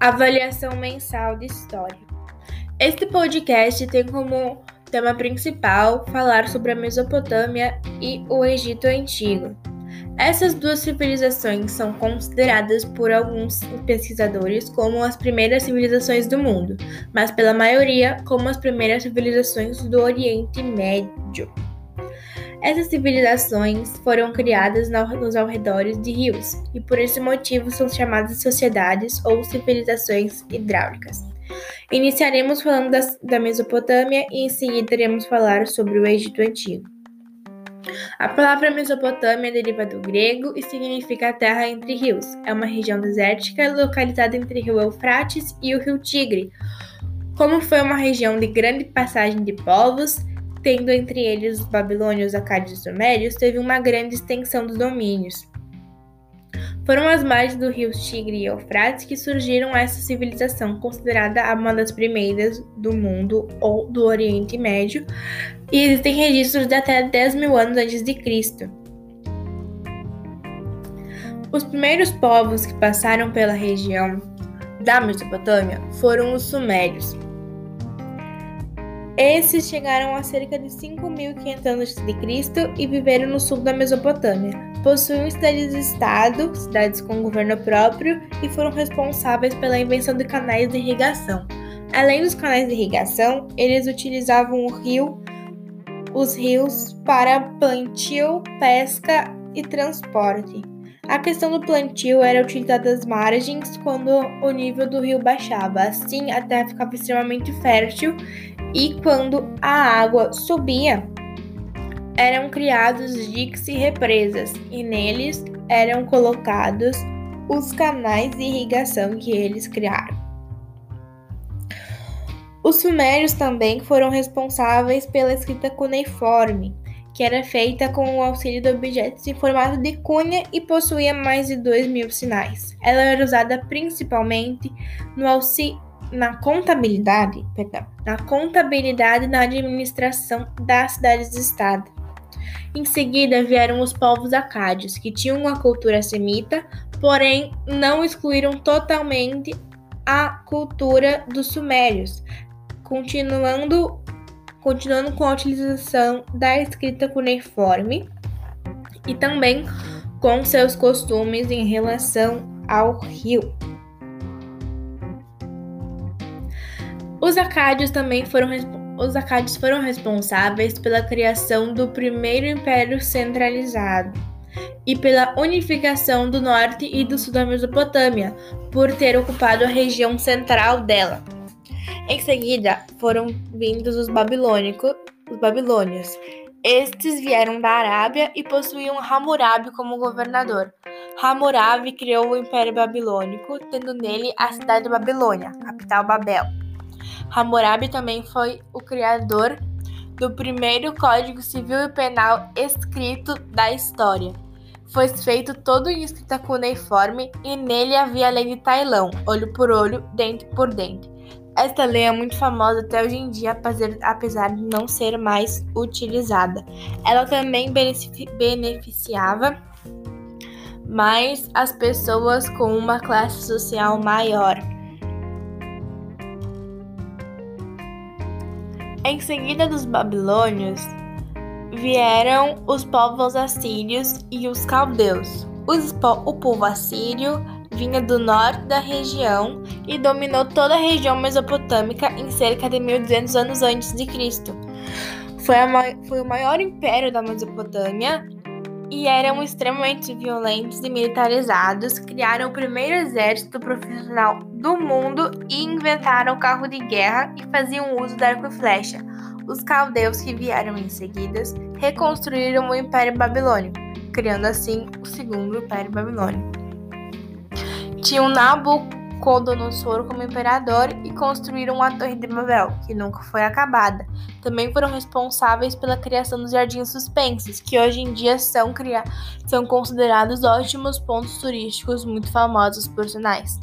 Avaliação mensal de história. Este podcast tem como tema principal falar sobre a Mesopotâmia e o Egito Antigo. Essas duas civilizações são consideradas por alguns pesquisadores como as primeiras civilizações do mundo, mas pela maioria como as primeiras civilizações do Oriente Médio. Essas civilizações foram criadas nos arredores de rios e por esse motivo são chamadas sociedades ou civilizações hidráulicas. Iniciaremos falando das, da Mesopotâmia e em seguida iremos falar sobre o Egito Antigo. A palavra Mesopotâmia deriva do grego e significa terra entre rios. É uma região desértica localizada entre o rio Eufrates e o rio Tigre. Como foi uma região de grande passagem de povos, tendo entre eles os babilônios, acádios e sumérios, teve uma grande extensão dos domínios. Foram as margens do rio Tigre e Eufrates que surgiram essa civilização, considerada uma das primeiras do mundo ou do Oriente Médio, e existem registros de até 10 mil anos antes de Cristo. Os primeiros povos que passaram pela região da Mesopotâmia foram os Sumérios. Esses chegaram a cerca de 5.500 a.C. e viveram no sul da Mesopotâmia. Possuíam cidades-estado, cidades com governo próprio, e foram responsáveis pela invenção de canais de irrigação. Além dos canais de irrigação, eles utilizavam o rio, os rios para plantio, pesca e transporte. A questão do plantio era utilizada as margens quando o nível do rio baixava, assim a terra ficava extremamente fértil e quando a água subia, eram criados diques e represas, e neles eram colocados os canais de irrigação que eles criaram. Os sumérios também foram responsáveis pela escrita cuneiforme, que era feita com o auxílio de objetos em formato de cunha e possuía mais de 2 mil sinais. Ela era usada principalmente no auxílio na contabilidade, perdão, na contabilidade na administração das cidades-estado. Em seguida vieram os povos acádios, que tinham uma cultura semita, porém não excluíram totalmente a cultura dos sumérios, continuando, continuando com a utilização da escrita cuneiforme e também com seus costumes em relação ao rio. Os acádios também foram os acádios foram responsáveis pela criação do primeiro império centralizado e pela unificação do norte e do sul da Mesopotâmia, por ter ocupado a região central dela. Em seguida, foram vindos os babilônicos, os babilônios. Estes vieram da Arábia e possuíam Hammurabi como governador. Hammurabi criou o Império Babilônico, tendo nele a cidade de Babilônia, capital Babel. Hammurabi também foi o criador do primeiro Código Civil e Penal escrito da história. Foi feito todo em escrita cuneiforme e nele havia a lei de Tailão, olho por olho, dente por dente. Esta lei é muito famosa até hoje em dia, apesar de não ser mais utilizada. Ela também beneficiava mais as pessoas com uma classe social maior. Em seguida dos babilônios, vieram os povos assírios e os caldeus. O povo assírio vinha do norte da região e dominou toda a região mesopotâmica em cerca de 1200 anos antes de Cristo. Foi, foi o maior império da Mesopotâmia e eram extremamente violentos e militarizados, criaram o primeiro exército profissional do mundo e inventaram o carro de guerra e faziam uso da arco e flecha. Os caldeus que vieram em seguida reconstruíram o Império Babilônico, criando assim o segundo Império Babilônico. Tinham Nabucodonosor como imperador e construíram a Torre de Babel, que nunca foi acabada. Também foram responsáveis pela criação dos Jardins Suspensos, que hoje em dia são, são considerados ótimos pontos turísticos muito famosos por sinais.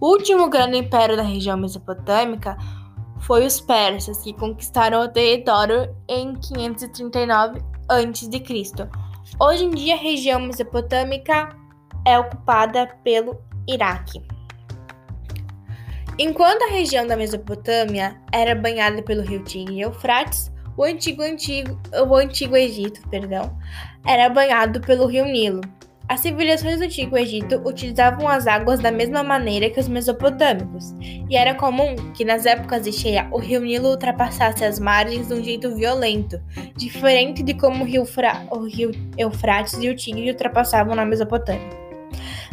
O último grande império da região mesopotâmica foi os persas, que conquistaram o território em 539 a.C. Hoje em dia, a região mesopotâmica é ocupada pelo Iraque. Enquanto a região da Mesopotâmia era banhada pelo rio Tigre e Eufrates, o antigo, antigo, o antigo Egito, perdão, era banhado pelo rio Nilo. As civilizações do Antigo Egito utilizavam as águas da mesma maneira que os mesopotâmicos, e era comum que nas épocas de cheia o rio Nilo ultrapassasse as margens de um jeito violento, diferente de como o rio, Fra o rio Eufrates e o Tigre ultrapassavam na Mesopotâmia.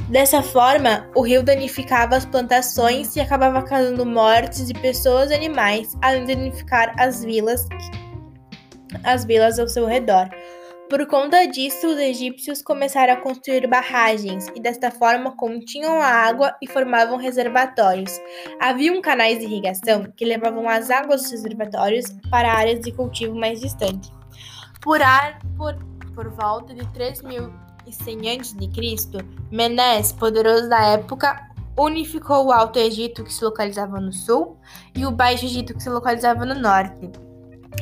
Dessa forma, o rio danificava as plantações e acabava causando mortes de pessoas e animais, além de danificar as vilas, as vilas ao seu redor. Por conta disso, os egípcios começaram a construir barragens e, desta forma, continham a água e formavam reservatórios. Haviam canais de irrigação que levavam as águas dos reservatórios para áreas de cultivo mais distantes. Por, ar, por, por volta de 3.100 a.C., Menes, poderoso da época, unificou o Alto Egito, que se localizava no sul, e o Baixo Egito, que se localizava no norte.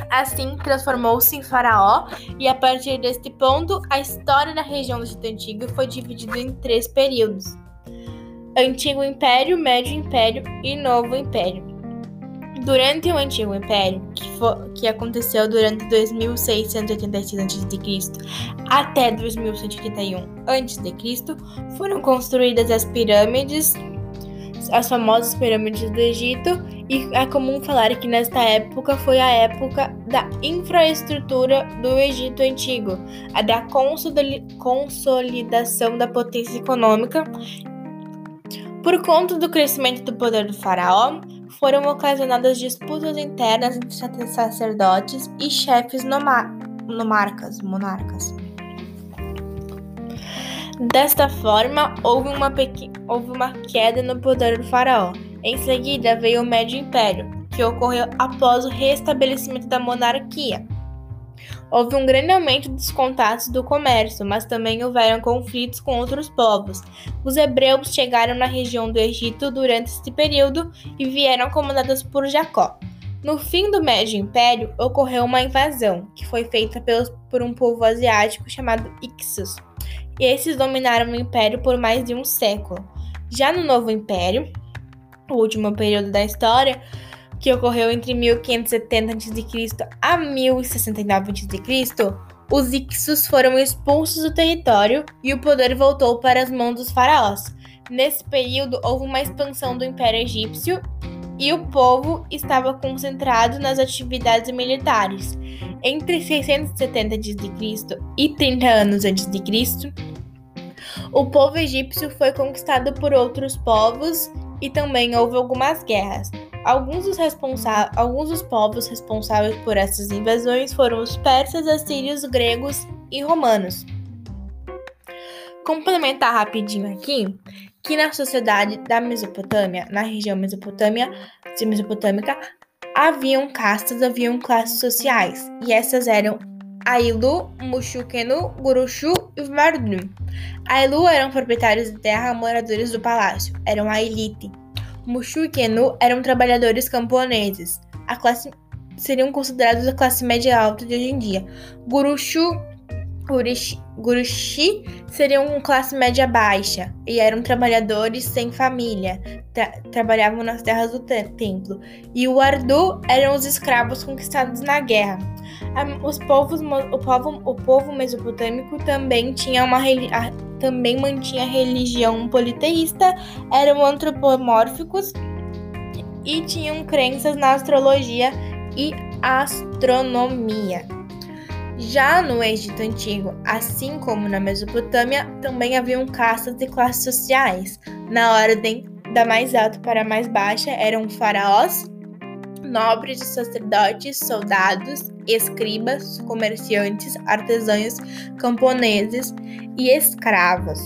Assim, transformou-se em faraó, e a partir deste ponto, a história da região do Egito Antigo foi dividida em três períodos: Antigo Império, Médio Império e Novo Império. Durante o Antigo Império, que, for, que aconteceu durante 2686 a.C. até 2181 a.C., foram construídas as pirâmides, as famosas pirâmides do Egito, e é comum falar que nesta época foi a época da infraestrutura do Egito Antigo, a da consolidação da potência econômica. Por conta do crescimento do poder do faraó, foram ocasionadas disputas internas entre sacerdotes e chefes nomarcas, monarcas. Desta forma, houve uma, houve uma queda no poder do faraó. Em seguida veio o Médio Império, que ocorreu após o restabelecimento da monarquia. Houve um grande aumento dos contatos do comércio, mas também houveram conflitos com outros povos. Os hebreus chegaram na região do Egito durante este período e vieram comandados por Jacó. No fim do Médio Império, ocorreu uma invasão, que foi feita pelos, por um povo asiático chamado Ixos e esses dominaram o império por mais de um século. Já no Novo Império, o último período da história, que ocorreu entre 1570 a.C. a 1069 a.C., os Ixos foram expulsos do território e o poder voltou para as mãos dos faraós. Nesse período, houve uma expansão do Império Egípcio e o povo estava concentrado nas atividades militares. Entre 670 a.C. e 30 anos antes de Cristo, o povo egípcio foi conquistado por outros povos e também houve algumas guerras. Alguns dos, alguns dos povos responsáveis por essas invasões foram os persas, assírios, gregos e romanos. Complementar rapidinho aqui que na sociedade da Mesopotâmia, na região Mesopotâmia, mesopotâmica, haviam castas, haviam classes sociais, e essas eram Ailu, Mushukenu, Gurushu e Vardu. Ailu eram proprietários de terra moradores do palácio, eram a elite. Mushu e Kenu eram trabalhadores camponeses, a classe seriam considerados a classe média alta de hoje em dia. Gurushu Gurushi seriam classe média baixa e eram trabalhadores sem família, tra trabalhavam nas terras do templo. E o Ardu eram os escravos conquistados na guerra. Os povos, o, povo, o povo mesopotâmico também, tinha uma, também mantinha religião politeísta, eram antropomórficos e tinham crenças na astrologia e astronomia. Já no Egito Antigo, assim como na Mesopotâmia, também haviam castas e classes sociais. Na ordem da mais alta para a mais baixa eram faraós, nobres sacerdotes, soldados, escribas, comerciantes, artesãos, camponeses e escravos.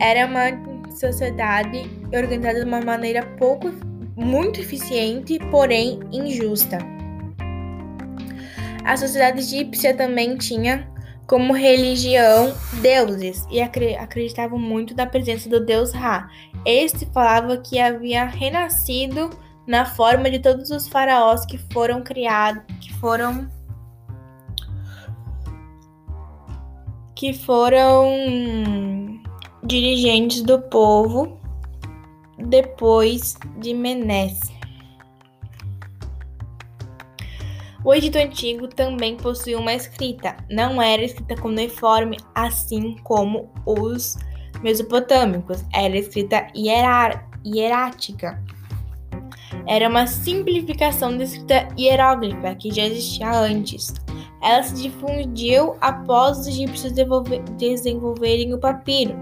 Era uma sociedade organizada de uma maneira pouco muito eficiente, porém injusta. A sociedade egípcia também tinha como religião deuses e acreditavam muito na presença do deus Ra. Este falava que havia renascido na forma de todos os faraós que foram criados, que foram que foram dirigentes do povo depois de Menes. O Egito Antigo também possuía uma escrita, não era escrita cuneiforme, assim como os mesopotâmicos, era escrita hierática. Era uma simplificação da escrita hieróglifa que já existia antes. Ela se difundiu após os egípcios desenvolverem o papiro.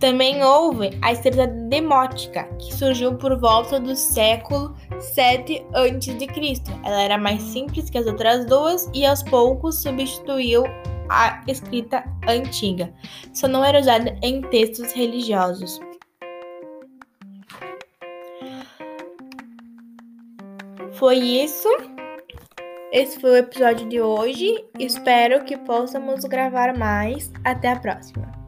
Também houve a escrita demótica, que surgiu por volta do século 7 a.C. Ela era mais simples que as outras duas e aos poucos substituiu a escrita antiga. Só não era usada em textos religiosos. Foi isso. Esse foi o episódio de hoje. Espero que possamos gravar mais. Até a próxima.